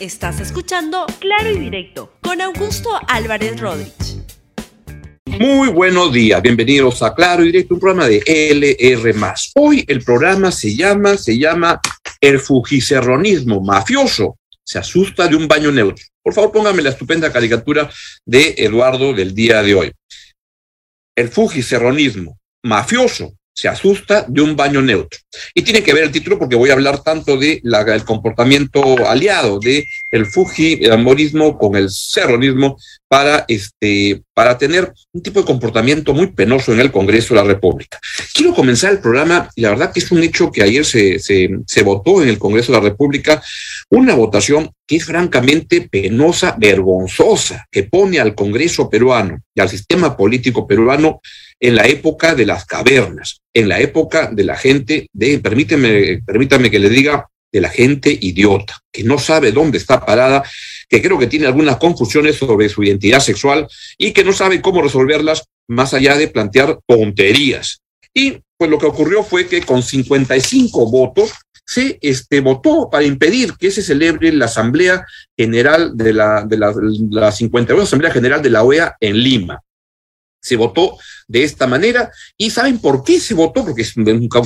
Estás escuchando Claro y Directo con Augusto Álvarez Rodríguez. Muy buenos días, bienvenidos a Claro y Directo, un programa de LR. Hoy el programa se llama, se llama El Fujicerronismo Mafioso. Se asusta de un baño neutro. Por favor, póngame la estupenda caricatura de Eduardo del día de hoy. El Fujicerronismo Mafioso se asusta de un baño neutro. Y tiene que ver el título porque voy a hablar tanto de el comportamiento aliado de el Fujimorismo con el serronismo para, este, para tener un tipo de comportamiento muy penoso en el Congreso de la República. Quiero comenzar el programa, y la verdad que es un hecho que ayer se, se votó en el Congreso de la República, una votación que es francamente penosa, vergonzosa, que pone al Congreso peruano y al sistema político peruano en la época de las cavernas, en la época de la gente de, permíteme, permítame que le diga, de la gente idiota, que no sabe dónde está parada, que creo que tiene algunas confusiones sobre su identidad sexual y que no sabe cómo resolverlas más allá de plantear tonterías. Y pues lo que ocurrió fue que con 55 votos se este, votó para impedir que se celebre la Asamblea General de la, de la, la 52 Asamblea General de la OEA en Lima. Se votó de esta manera. ¿Y saben por qué se votó? Porque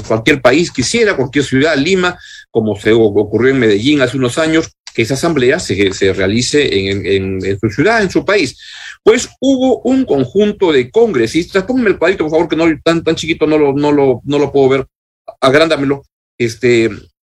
cualquier país quisiera, cualquier ciudad, Lima, como se ocurrió en Medellín hace unos años, que esa asamblea se, se realice en, su ciudad, en su país. Pues hubo un conjunto de congresistas, pónganme el cuadrito, por favor, que no tan, tan chiquito no lo, no, lo, no lo puedo ver, agrándamelo. Este,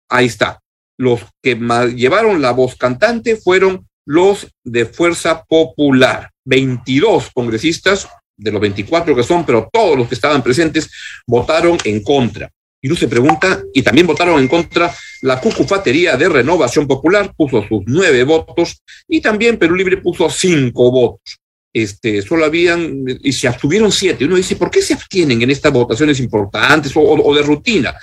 ahí está. Los que llevaron la voz cantante fueron los de Fuerza Popular. 22 congresistas de los 24 que son, pero todos los que estaban presentes votaron en contra. Y uno se pregunta, y también votaron en contra la Cucufatería de Renovación Popular, puso sus nueve votos, y también Perú Libre puso cinco votos. Este, solo habían, y se abstuvieron siete. Uno dice, ¿por qué se abstienen en estas votaciones importantes o, o de rutina?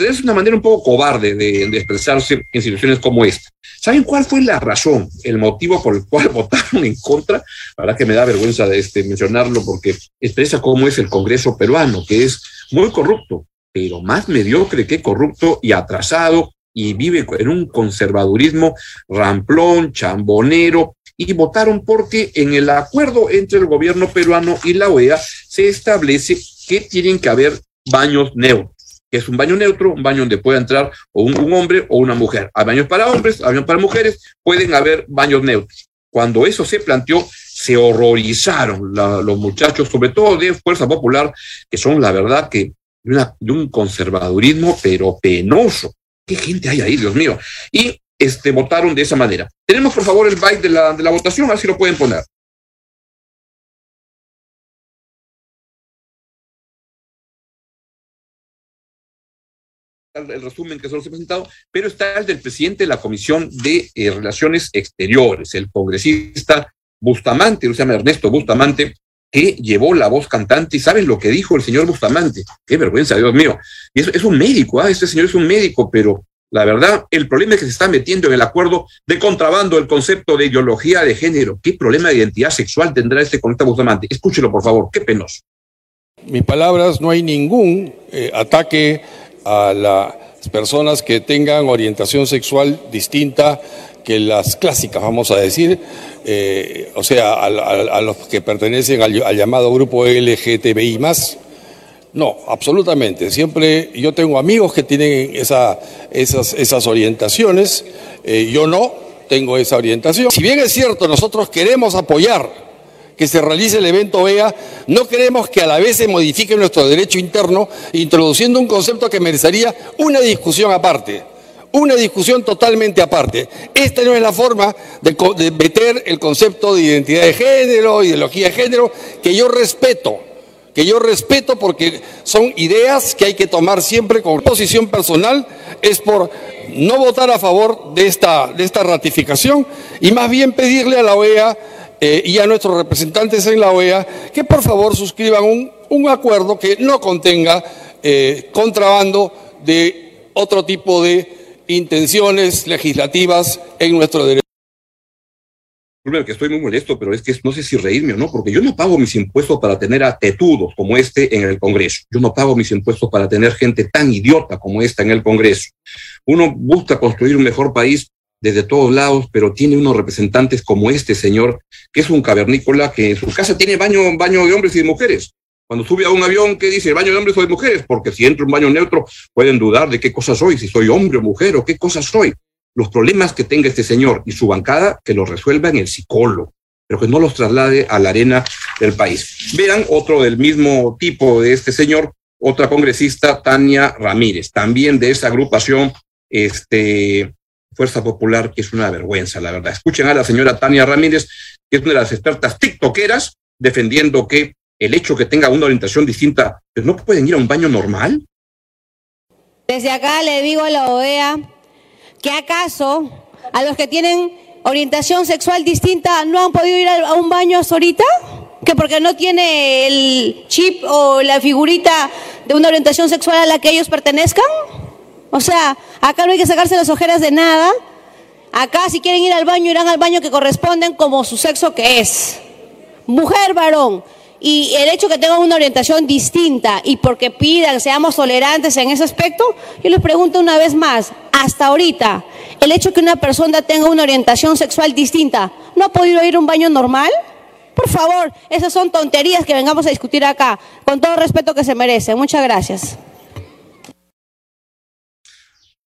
Es una manera un poco cobarde de, de, expresarse en situaciones como esta. ¿Saben cuál fue la razón, el motivo por el cual votaron en contra? La verdad que me da vergüenza de este, mencionarlo porque expresa cómo es el Congreso peruano, que es muy corrupto, pero más mediocre que corrupto y atrasado y vive en un conservadurismo ramplón, chambonero, y votaron porque en el acuerdo entre el gobierno peruano y la OEA se establece que tienen que haber baños neutros que es un baño neutro, un baño donde pueda entrar o un, hombre o una mujer. Hay baños para hombres, hay baños para mujeres, pueden haber baños neutros. Cuando eso se planteó, se horrorizaron los muchachos, sobre todo de Fuerza Popular, que son la verdad que de un conservadurismo, pero penoso. ¿Qué gente hay ahí, Dios mío? Y este, votaron de esa manera. Tenemos, por favor, el byte de la, de la votación, así lo pueden poner. El resumen que solo se ha presentado, pero está el del presidente de la Comisión de eh, Relaciones Exteriores, el congresista Bustamante, se llama Ernesto Bustamante, que llevó la voz cantante. ¿Y saben lo que dijo el señor Bustamante? Qué vergüenza, Dios mío. Y es, es un médico, ¿ah? este señor es un médico, pero la verdad, el problema es que se está metiendo en el acuerdo de contrabando el concepto de ideología de género. ¿Qué problema de identidad sexual tendrá este congresista Bustamante? Escúchelo, por favor, qué penoso. Mis palabras, no hay ningún eh, ataque a las personas que tengan orientación sexual distinta que las clásicas, vamos a decir, eh, o sea, a, a, a, los que pertenecen al, al, llamado grupo LGTBI más. No, absolutamente. Siempre yo tengo amigos que tienen esa, esas, esas orientaciones, eh, yo no tengo esa orientación. Si bien es cierto, nosotros queremos apoyar que se realice el evento OEA, no queremos que a la vez se modifique nuestro derecho interno, introduciendo un concepto que merecería una discusión aparte, una discusión totalmente aparte. Esta no es la forma de, meter el concepto de identidad de género, ideología de género, que yo respeto, que yo respeto porque son ideas que hay que tomar siempre con posición personal, es por no votar a favor de esta, de esta ratificación y más bien pedirle a la OEA eh, y a nuestros representantes en la OEA que por favor suscriban un, acuerdo que no contenga eh, contrabando de otro tipo de intenciones legislativas en nuestro derecho. Que estoy muy molesto, pero es que no sé si reírme o no, porque yo no pago mis impuestos para tener a como este en el Congreso. Yo no pago mis impuestos para tener gente tan idiota como esta en el Congreso. Uno busca construir un mejor país desde todos lados, pero tiene unos representantes como este señor, que es un cavernícola que en su casa tiene baño, baño de hombres y de mujeres. Cuando sube a un avión, ¿qué dice? ¿Baño de hombres o de mujeres? Porque si entra un baño neutro, pueden dudar de qué cosa soy, si soy hombre o mujer o qué cosa soy. Los problemas que tenga este señor y su bancada, que los resuelva en el psicólogo, pero que no los traslade a la arena del país. Vean otro del mismo tipo de este señor, otra congresista, Tania Ramírez, también de esa agrupación, este, Fuerza Popular, que es una vergüenza, la verdad. Escuchen a la señora Tania Ramírez, que es una de las expertas tiktokeras, defendiendo que el hecho que tenga una orientación distinta, pues no pueden ir a un baño normal. Desde acá le digo a la OEA que acaso a los que tienen orientación sexual distinta no han podido ir a un baño hasta ahorita, que porque no tiene el chip o la figurita de una orientación sexual a la que ellos pertenezcan. O sea, acá no hay que sacarse las ojeras de nada. Acá si quieren ir al baño irán al baño que corresponden como su sexo que es. Mujer, varón y el hecho que tengan una orientación distinta y porque pidan, seamos tolerantes en ese aspecto, yo les pregunto una vez más, hasta ahorita, el hecho que una persona tenga una orientación sexual distinta, ¿no ha podido ir a un baño normal? Por favor, esas son tonterías que vengamos a discutir acá, con todo el respeto que se merece. Muchas gracias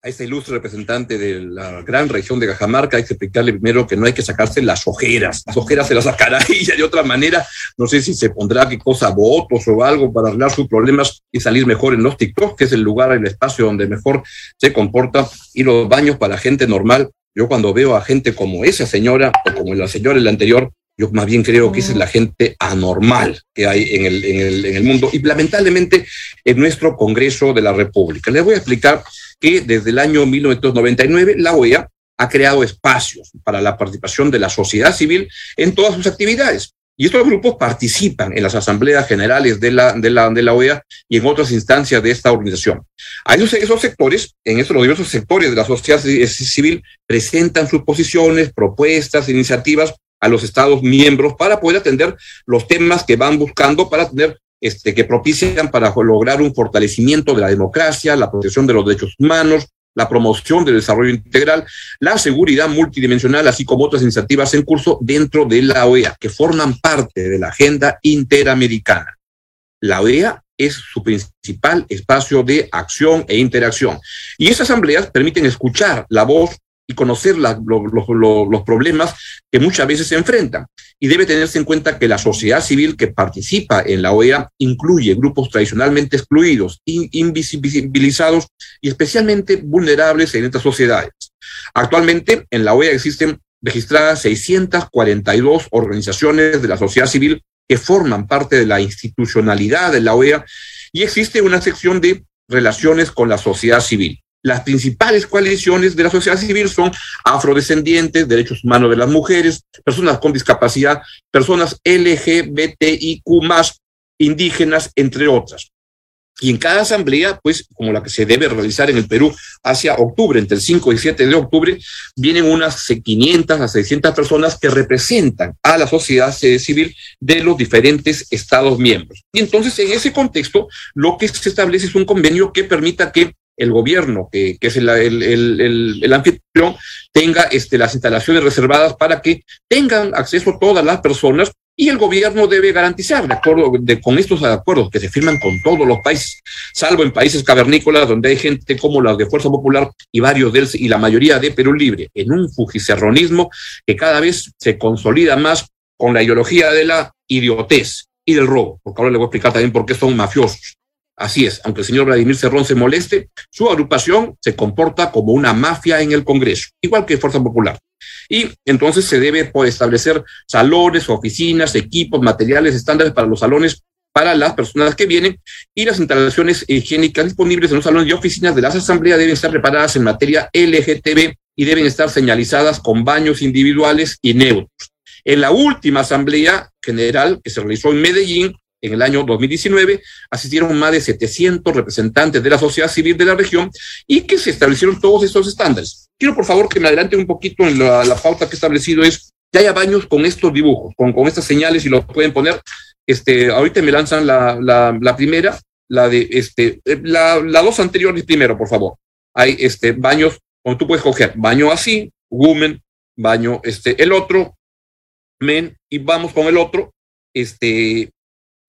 a este ilustre representante de la gran región de Cajamarca, hay que explicarle primero que no hay que sacarse las ojeras. Las ojeras se las sacará ella de otra manera. No sé si se pondrá qué cosa, votos o algo para arreglar sus problemas y salir mejor en los TikTok, que es el lugar, el espacio donde mejor se comporta, y los baños para gente normal. Yo cuando veo a gente como esa señora o como la señora en la anterior, yo más bien creo que esa es la gente anormal que hay en el, en el, en el mundo y lamentablemente en nuestro Congreso de la República. Les voy a explicar que desde el año 1999 la OEA ha creado espacios para la participación de la sociedad civil en todas sus actividades. Y estos grupos participan en las asambleas generales de la, de la, de la OEA y en otras instancias de esta organización. A esos, esos sectores, en esos los diversos sectores de la sociedad civil, presentan sus posiciones, propuestas, iniciativas a los Estados miembros para poder atender los temas que van buscando para tener este, que propician para lograr un fortalecimiento de la democracia, la protección de los derechos humanos, la promoción del desarrollo integral, la seguridad multidimensional, así como otras iniciativas en curso dentro de la OEA, que forman parte de la agenda interamericana. La OEA es su principal espacio de acción e interacción. Y esas asambleas permiten escuchar la voz y conocer los problemas que muchas veces se enfrentan. Y debe tenerse en cuenta que la sociedad civil que participa en la OEA incluye grupos tradicionalmente excluidos, invisibilizados y especialmente vulnerables en estas sociedades. Actualmente en la OEA existen registradas 642 organizaciones de la sociedad civil que forman parte de la institucionalidad de la OEA y existe una sección de relaciones con la sociedad civil. Las principales coaliciones de la sociedad civil son afrodescendientes, derechos humanos de las mujeres, personas con discapacidad, personas LGBTIQ indígenas, entre otras. Y en cada asamblea, pues, como la que se debe realizar en el Perú hacia octubre, entre el 5 y 7 de octubre, vienen unas 500 a 600 personas que representan a la sociedad civil de los diferentes Estados miembros. Y entonces, en ese contexto, lo que se establece es un convenio que permita que el gobierno, que, es el, anfitrión, tenga este, las instalaciones reservadas para que tengan acceso todas las personas y el gobierno debe garantizar, de acuerdo con estos acuerdos que se firman con todos los países, salvo en países cavernícolas donde hay gente como las de Fuerza Popular y varios del y la mayoría de Perú Libre, en un fujicerronismo que cada vez se consolida más con la ideología de la idiotez y del robo, porque ahora le voy a explicar también por qué son mafiosos. Así es, aunque el señor Vladimir Cerrón se moleste, su agrupación se comporta como una mafia en el Congreso, igual que Fuerza Popular. Y entonces se debe pues, establecer salones, oficinas, equipos, materiales, estándares para los salones para las personas que vienen y las instalaciones higiénicas disponibles en los salones y oficinas de las asambleas deben estar preparadas en materia LGTB y deben estar señalizadas con baños individuales y neutros. En la última asamblea general que se realizó en Medellín, en el año 2019 asistieron más de 700 representantes de la sociedad civil de la región y que se establecieron todos estos estándares. Quiero por favor que me adelante un poquito en la, pauta que he establecido es que haya baños con estos dibujos, con, con estas señales y lo pueden poner. Este, ahorita me lanzan la, la, primera, la de este, eh, la, dos anteriores primero, por favor. Hay este, baños, como tú puedes coger, baño así, women, baño, este, el otro, men, y vamos con el otro, este,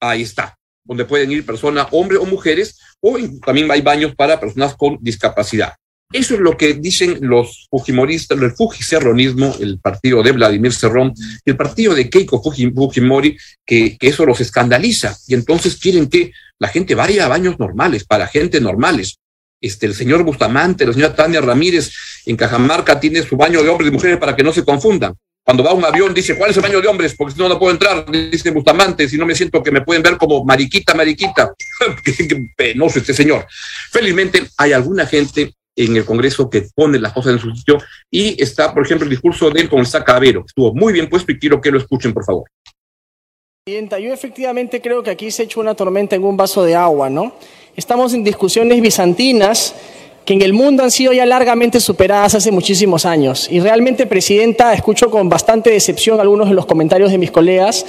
ahí está, donde pueden ir personas, hombres o mujeres, o también hay baños para personas con discapacidad. Eso es lo que dicen los fujimoristas, el fujicerronismo, el partido de Vladimir Cerrón el partido de Keiko Fujimori, que, que, eso los escandaliza. Y entonces quieren que la gente vaya a baños normales, para gente normales. Este, el señor Bustamante, la señora Tania Ramírez en Cajamarca tiene su baño de hombres y mujeres para que no se confundan. Cuando va un avión dice, ¿cuál es el baño de hombres? Porque si no, no puedo entrar, dice Bustamante, si no me siento que me pueden ver como mariquita, mariquita. Qué penoso este señor. Felizmente hay alguna gente en el Congreso que pone las cosas en su sitio y está, por ejemplo, el discurso de él con Sacavero. Estuvo muy bien puesto y quiero que lo escuchen, por favor. Presidenta, yo efectivamente creo que aquí se ha hecho una tormenta en un vaso de agua, ¿no? Estamos en discusiones bizantinas que en el mundo han sido ya largamente superadas hace muchísimos años. Y realmente, Presidenta, escucho con bastante decepción algunos de los comentarios de mis colegas,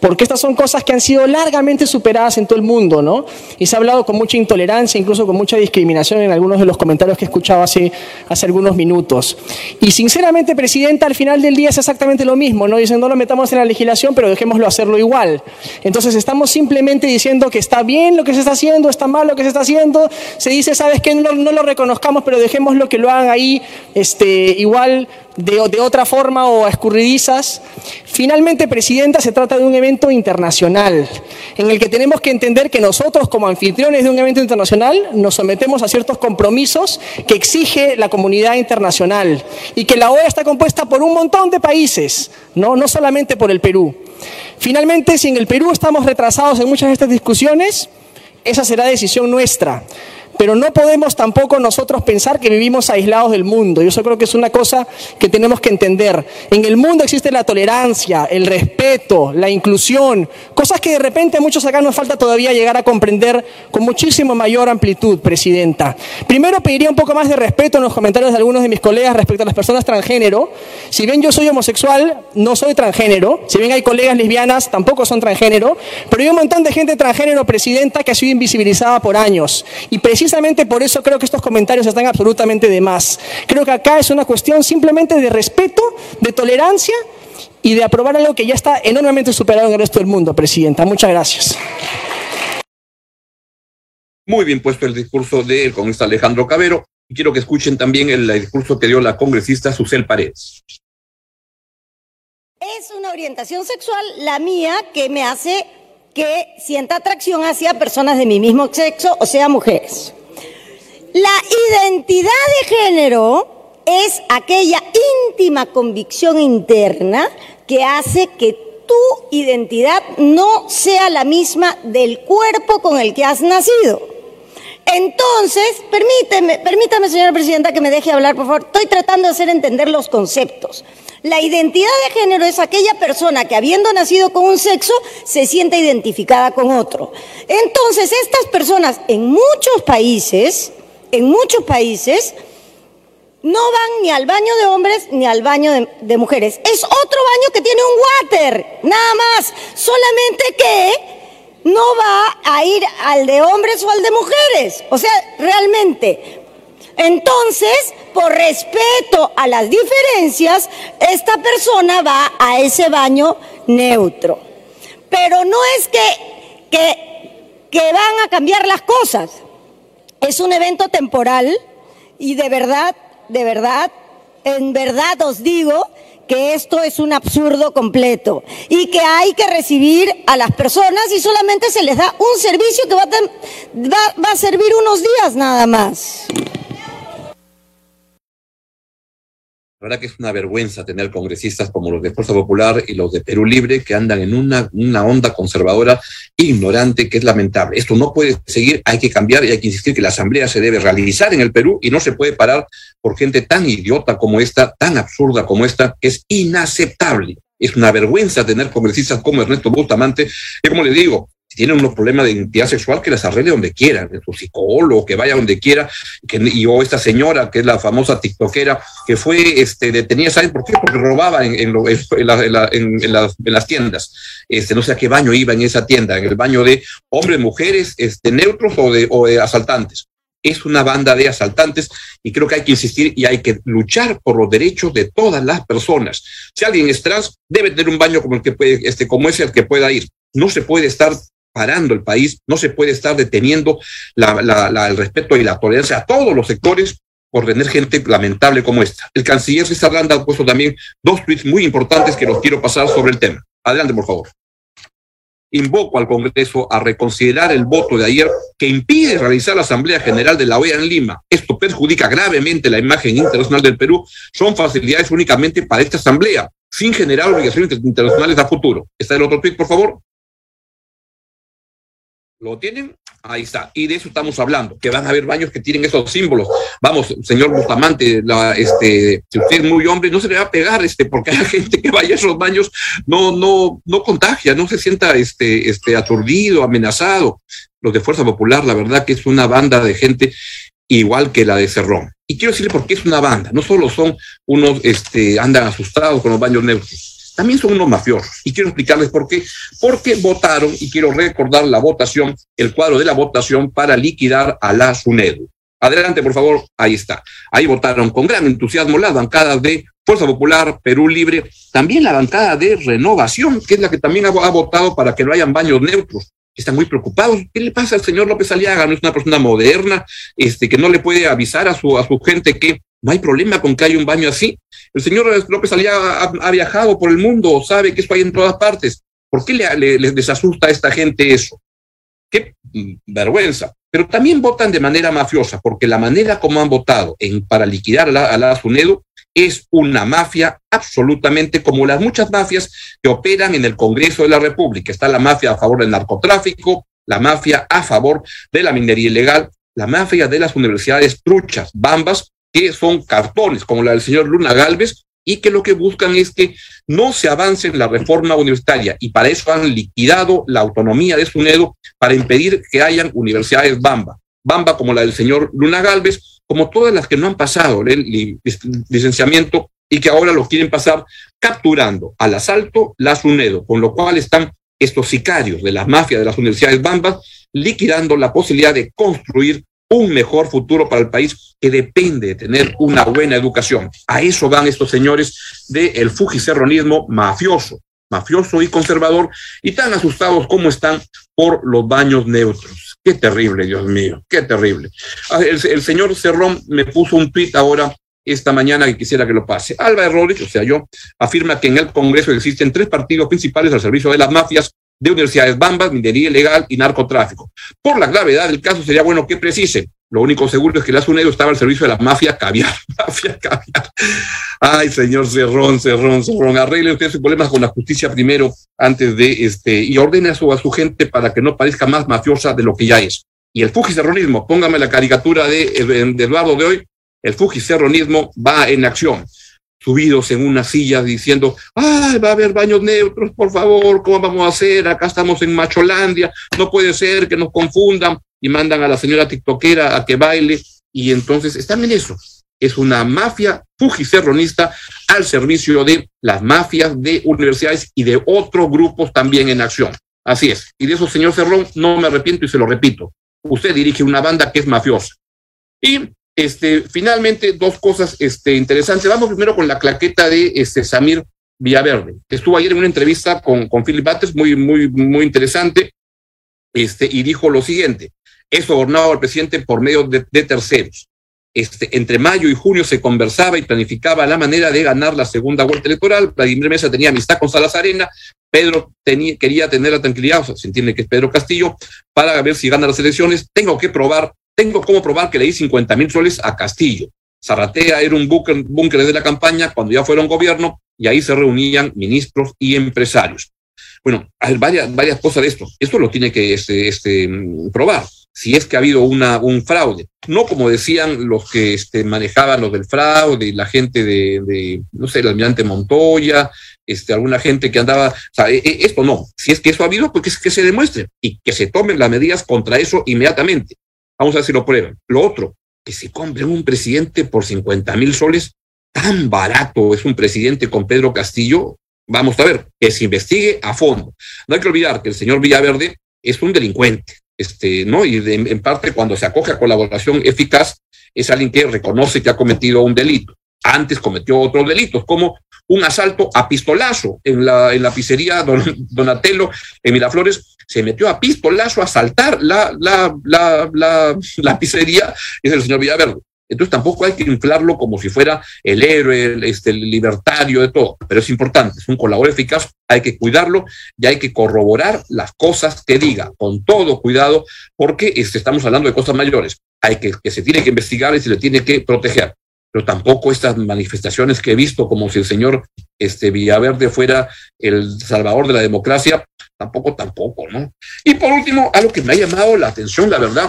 porque estas son cosas que han sido largamente superadas en todo el mundo, ¿no? Y se ha hablado con mucha intolerancia, incluso con mucha discriminación en algunos de los comentarios que he escuchado hace, hace algunos minutos. Y sinceramente, Presidenta, al final del día es exactamente lo mismo, ¿no? Dicen, no lo metamos en la legislación, pero dejémoslo hacerlo igual. Entonces, estamos simplemente diciendo que está bien lo que se está haciendo, está mal lo que se está haciendo, se dice, ¿sabes qué? No, lo reconozcamos, pero dejémoslo que lo hagan ahí este, igual de, de, otra forma o a escurridizas. Finalmente, Presidenta, se trata de un evento internacional en el que tenemos que entender que nosotros, como anfitriones de un evento internacional, nos sometemos a ciertos compromisos que exige la comunidad internacional y que la OEA está compuesta por un montón de países, no, no solamente por el Perú. Finalmente, si en el Perú estamos retrasados en muchas de estas discusiones, esa será decisión nuestra. Pero no podemos tampoco nosotros pensar que vivimos aislados del mundo. Y eso creo que es una cosa que tenemos que entender. En el mundo existe la tolerancia, el respeto, la inclusión, cosas que de repente a muchos acá nos falta todavía llegar a comprender con muchísimo mayor amplitud, Presidenta. Primero pediría un poco más de respeto en los comentarios de algunos de mis colegas respecto a las personas transgénero. Si bien yo soy homosexual, no soy transgénero. Si bien hay colegas lesbianas, tampoco son transgénero. Pero hay un montón de gente transgénero, Presidenta, que ha sido invisibilizada por años. Y precisamente por eso creo que estos comentarios están absolutamente de más. Creo que acá es una cuestión simplemente de respeto, de tolerancia y de aprobar algo que ya está enormemente superado en el resto del mundo, Presidenta. Muchas gracias. Muy bien puesto el discurso del congresista Alejandro Cabero. Y quiero que escuchen también el, el discurso que dio la congresista Susel Paredes. Es una orientación sexual, la mía, que me hace que sienta atracción hacia personas de mi mismo sexo, o sea, mujeres. La identidad de género es aquella íntima convicción interna que hace que tu identidad no sea la misma del cuerpo con el que has nacido. Entonces, permíteme, permítame, señora presidenta, que me deje hablar, por favor. Estoy tratando de hacer entender los conceptos. La identidad de género es aquella persona que habiendo nacido con un sexo se siente identificada con otro. Entonces, estas personas en muchos países, en muchos países, no van ni al baño de hombres ni al baño de, mujeres. Es otro baño que tiene un water, nada más. Solamente que no va a ir al de hombres o al de mujeres. O sea, realmente. Entonces, por respeto a las diferencias, esta persona va a ese baño neutro. Pero no es que, que, van a cambiar las cosas. Es un evento temporal y de verdad, de verdad, en verdad os digo que esto es un absurdo completo y que hay que recibir a las personas y solamente se les da un servicio que va a servir unos días nada más. La verdad que es una vergüenza tener congresistas como los de Fuerza Popular y los de Perú Libre que andan en una, una onda conservadora ignorante que es lamentable. Esto no puede seguir, hay que cambiar y hay que insistir que la Asamblea se debe realizar en el Perú y no se puede parar por gente tan idiota como esta, tan absurda como esta, que es inaceptable. Es una vergüenza tener congresistas como Ernesto Bustamante, que como le digo, tienen unos problemas de identidad sexual, que las arregle donde quieran, de su psicólogo, que vaya donde quiera, y o esta señora, que es la famosa tiktokera, que fue este, detenida, ¿saben por qué? Porque robaba en, en, en, la, en, la, en las, las, tiendas. Este, no sé a qué baño iba en esa tienda, en el baño de hombres, mujeres, este, neutros o de, o de asaltantes. es una banda de asaltantes y creo que hay que insistir y hay que luchar por los derechos de todas las personas. Si alguien es trans, debe tener un baño como el que puede, este, como ese al que pueda ir. No se puede estar parando el país, no se puede estar deteniendo el respeto y la tolerancia a todos los sectores por tener gente lamentable como esta. El canciller César Landa ha puesto también dos tweets muy importantes que los quiero pasar sobre el tema. Adelante, por favor invoco al Congreso a reconsiderar el voto de ayer que impide realizar la Asamblea General de la OEA en Lima. Esto perjudica gravemente la imagen internacional del Perú. Son facilidades únicamente para esta Asamblea, sin generar obligaciones internacionales a futuro. ¿Está el otro tweet, por favor? ¿Lo tienen? Ahí está. Y de eso estamos hablando, que van a haber baños que tienen esos símbolos. Vamos, señor Bustamante, la, este, si usted es muy hombre, no se le va a pegar, este, porque hay gente que vaya a esos baños, no, no, no contagia, no se sienta este, este, aturdido, amenazado. Los de Fuerza Popular, la verdad que es una banda de gente igual que la de Cerrón. Y quiero decirle por qué es una banda. No solo son unos, este, andan asustados con los baños neutros también son unos mafiosos. Y quiero explicarles por qué. Porque votaron, y quiero recordar la votación, el cuadro de la votación para liquidar a la SUNEDU. Adelante, por favor. Ahí está. Ahí votaron con gran entusiasmo las bancadas de Fuerza Popular, Perú Libre, también la bancada de Renovación, que es la que también ha, votado para que no hayan baños neutros. Están muy preocupados. ¿Qué le pasa al señor López Aliaga? No es una persona moderna, este, que no le puede avisar a su, a su gente que no hay problema con que haya un baño así. El señor López Aliaga ha, viajado por el mundo, sabe que esto hay en todas partes. ¿Por qué le, les asusta a esta gente eso? Qué vergüenza. Pero también votan de manera mafiosa, porque la manera como han votado en, para liquidar a la, a la es una mafia absolutamente como las muchas mafias que operan en el Congreso de la República. Está la mafia a favor del narcotráfico, la mafia a favor de la minería ilegal, la mafia de las universidades truchas, bambas, que son cartones, como la del señor Luna Galvez, y que lo que buscan es que no se avance en la reforma universitaria y para eso han liquidado la autonomía de SUNEDO para impedir que hayan universidades Bamba. Bamba como la del señor Luna Galvez, como todas las que no han pasado el licenciamiento y que ahora lo quieren pasar capturando al asalto la SUNEDO, con lo cual están estos sicarios de las mafias de las universidades Bambas liquidando la posibilidad de construir un mejor futuro para el país que depende de tener una buena educación. A eso van estos señores del fujicerronismo mafioso, mafioso y conservador, y tan asustados como están por los baños neutros. Qué terrible, Dios mío, qué terrible. Ah, el, señor Cerrón me puso un tuit ahora esta mañana que quisiera que lo pase. Alba Rodríguez, o sea, yo, afirma que en el Congreso existen tres partidos principales al servicio de las mafias de universidades bambas, minería ilegal y narcotráfico. Por la gravedad del caso sería bueno que precise. Lo único seguro es que la SUNEDO estaba al servicio de la mafia caviar. Mafia caviar. Ay, señor Cerrón, Cerrón, Cerrón. Arregle usted sus problemas con la justicia primero antes de este y ordene a su, a su gente para que no parezca más mafiosa de lo que ya es. Y el fujicerronismo, póngame la caricatura de, de Eduardo de hoy, el fujicerronismo va en acción subidos en una silla diciendo, ay, va a haber baños neutros, por favor, ¿cómo vamos a hacer? Acá estamos en Macholandia, no puede ser que nos confundan y mandan a la señora tiktokera a que baile y entonces están en eso. Es una mafia fujicerronista al servicio de las mafias de universidades y de otros grupos también en acción. Así es. Y de eso, señor Cerrón, no me arrepiento y se lo repito. Usted dirige una banda que es mafiosa. Y este, finalmente, dos cosas este, interesantes. Vamos primero con la claqueta de este, Samir Villaverde, que estuvo ayer en una entrevista con, con Philip Bates, muy, muy, muy interesante, este, y dijo lo siguiente, es sobornado al presidente por medio de, terceros. Entre mayo y junio se conversaba y planificaba la manera de ganar la segunda vuelta electoral. Vladimir Mesa tenía amistad con Salazarena, Pedro tenía, quería tener la tranquilidad, o sea, se entiende que es Pedro Castillo, para ver si gana las elecciones. Tengo que probar tengo cómo probar que le di 50 mil soles a Castillo. Zarratea era un búnker de la campaña cuando ya fueron gobierno y ahí se reunían ministros y empresarios. Bueno, hay varias, varias cosas de esto. Esto lo tiene que este, este, probar, si es que ha habido una, un fraude. No como decían los que este, manejaban los del fraude, la gente de, no sé, el almirante Montoya, este, alguna gente que andaba, e, e, esto no. Si es que eso ha habido, pues que, que se demuestre y que se tomen las medidas contra eso inmediatamente. Vamos a ver si lo prueban. Lo otro, que se compren un presidente por 50 mil soles, tan barato es un presidente con Pedro Castillo. Vamos a ver, que se investigue a fondo. No hay que olvidar que el señor Villaverde es un delincuente, este, ¿no? Y en parte cuando se acoge a colaboración eficaz es alguien que reconoce que ha cometido un delito. Antes cometió otros delitos, como un asalto a pistolazo en la, en la pizzería Don, Donatello en Miraflores. Se metió a pistolazo a asaltar la, la, la, la, pizzería, es el señor Villaverde. Entonces tampoco hay que inflarlo como si fuera el héroe, el, este, el libertario de todo, pero es importante, es un colaborador eficaz, hay que cuidarlo y hay que corroborar las cosas que diga con todo cuidado, porque este, estamos hablando de cosas mayores, hay que, que se tiene que investigar y se le tiene que proteger pero tampoco estas manifestaciones que he visto como si el señor este, Villaverde fuera el salvador de la democracia, tampoco, tampoco, ¿no? Y por último, algo que me ha llamado la atención, la verdad,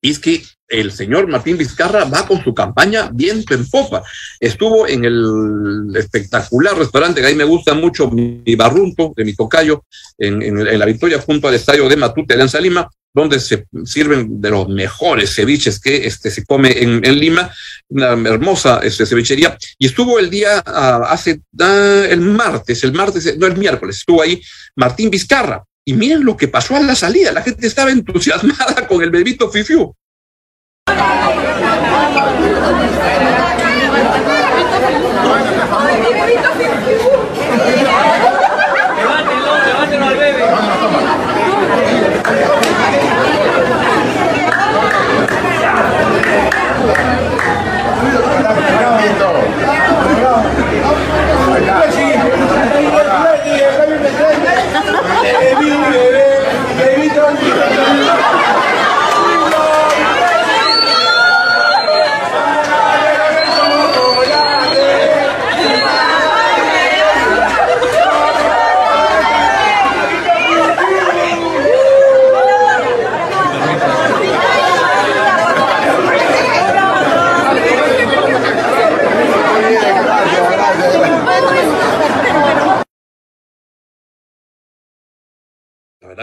es que el señor Martín Vizcarra va con su campaña viento en popa. Estuvo en el espectacular restaurante que a mí me gusta mucho, mi barrunto de mi tocayo, en, la Victoria, junto al estadio de Matute, de Lima, donde se sirven de los mejores ceviches que este, se come en, Lima, una hermosa este, cevichería, y estuvo el día uh, hace uh, el martes, el martes, no el miércoles, estuvo ahí Martín Vizcarra, y miren lo que pasó a la salida, la gente estaba entusiasmada con el bebito Fifiu. Thank you.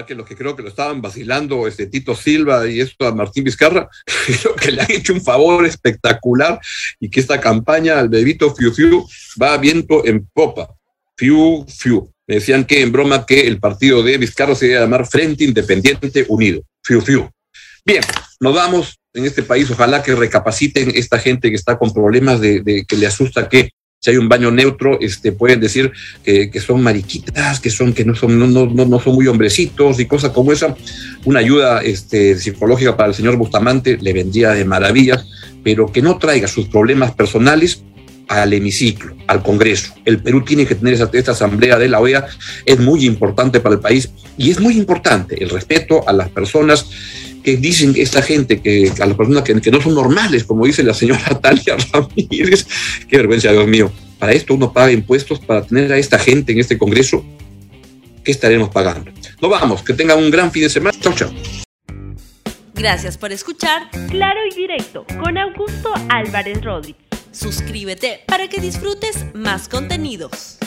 Que los que creo que lo estaban vacilando, este Tito Silva y esto a Martín Vizcarra, creo que le han hecho un favor espectacular y que esta campaña al bebito Fiu Fiu va viento en popa. Fiu Fiu. Me decían que en broma que el partido de Vizcarra se iba a llamar Frente Independiente Unido. Fiu Fiu. Bien, nos vamos en este país. Ojalá que recapaciten esta gente que está con problemas de, de que le asusta que si hay un baño neutro, este, pueden decir que, que son mariquitas, que son, que no son, no, no, no, son muy hombrecitos y cosas como esa. Una ayuda este, psicológica para el señor Bustamante le vendría de maravillas, pero que no traiga sus problemas personales al hemiciclo, al Congreso. El Perú tiene que tener esa, esta asamblea de la OEA, es muy importante para el país y es muy importante el respeto a las personas que dicen esta gente, que a las personas que, que, no son normales, como dice la señora Talia Ramírez, qué vergüenza, Dios mío. Para esto uno paga impuestos para tener a esta gente en este Congreso. ¿Qué estaremos pagando? Nos vamos, que tengan un gran fin de semana. Chau, chau. Gracias por escuchar Claro y Directo con Augusto Álvarez Rodríguez. Suscríbete para que disfrutes más contenidos.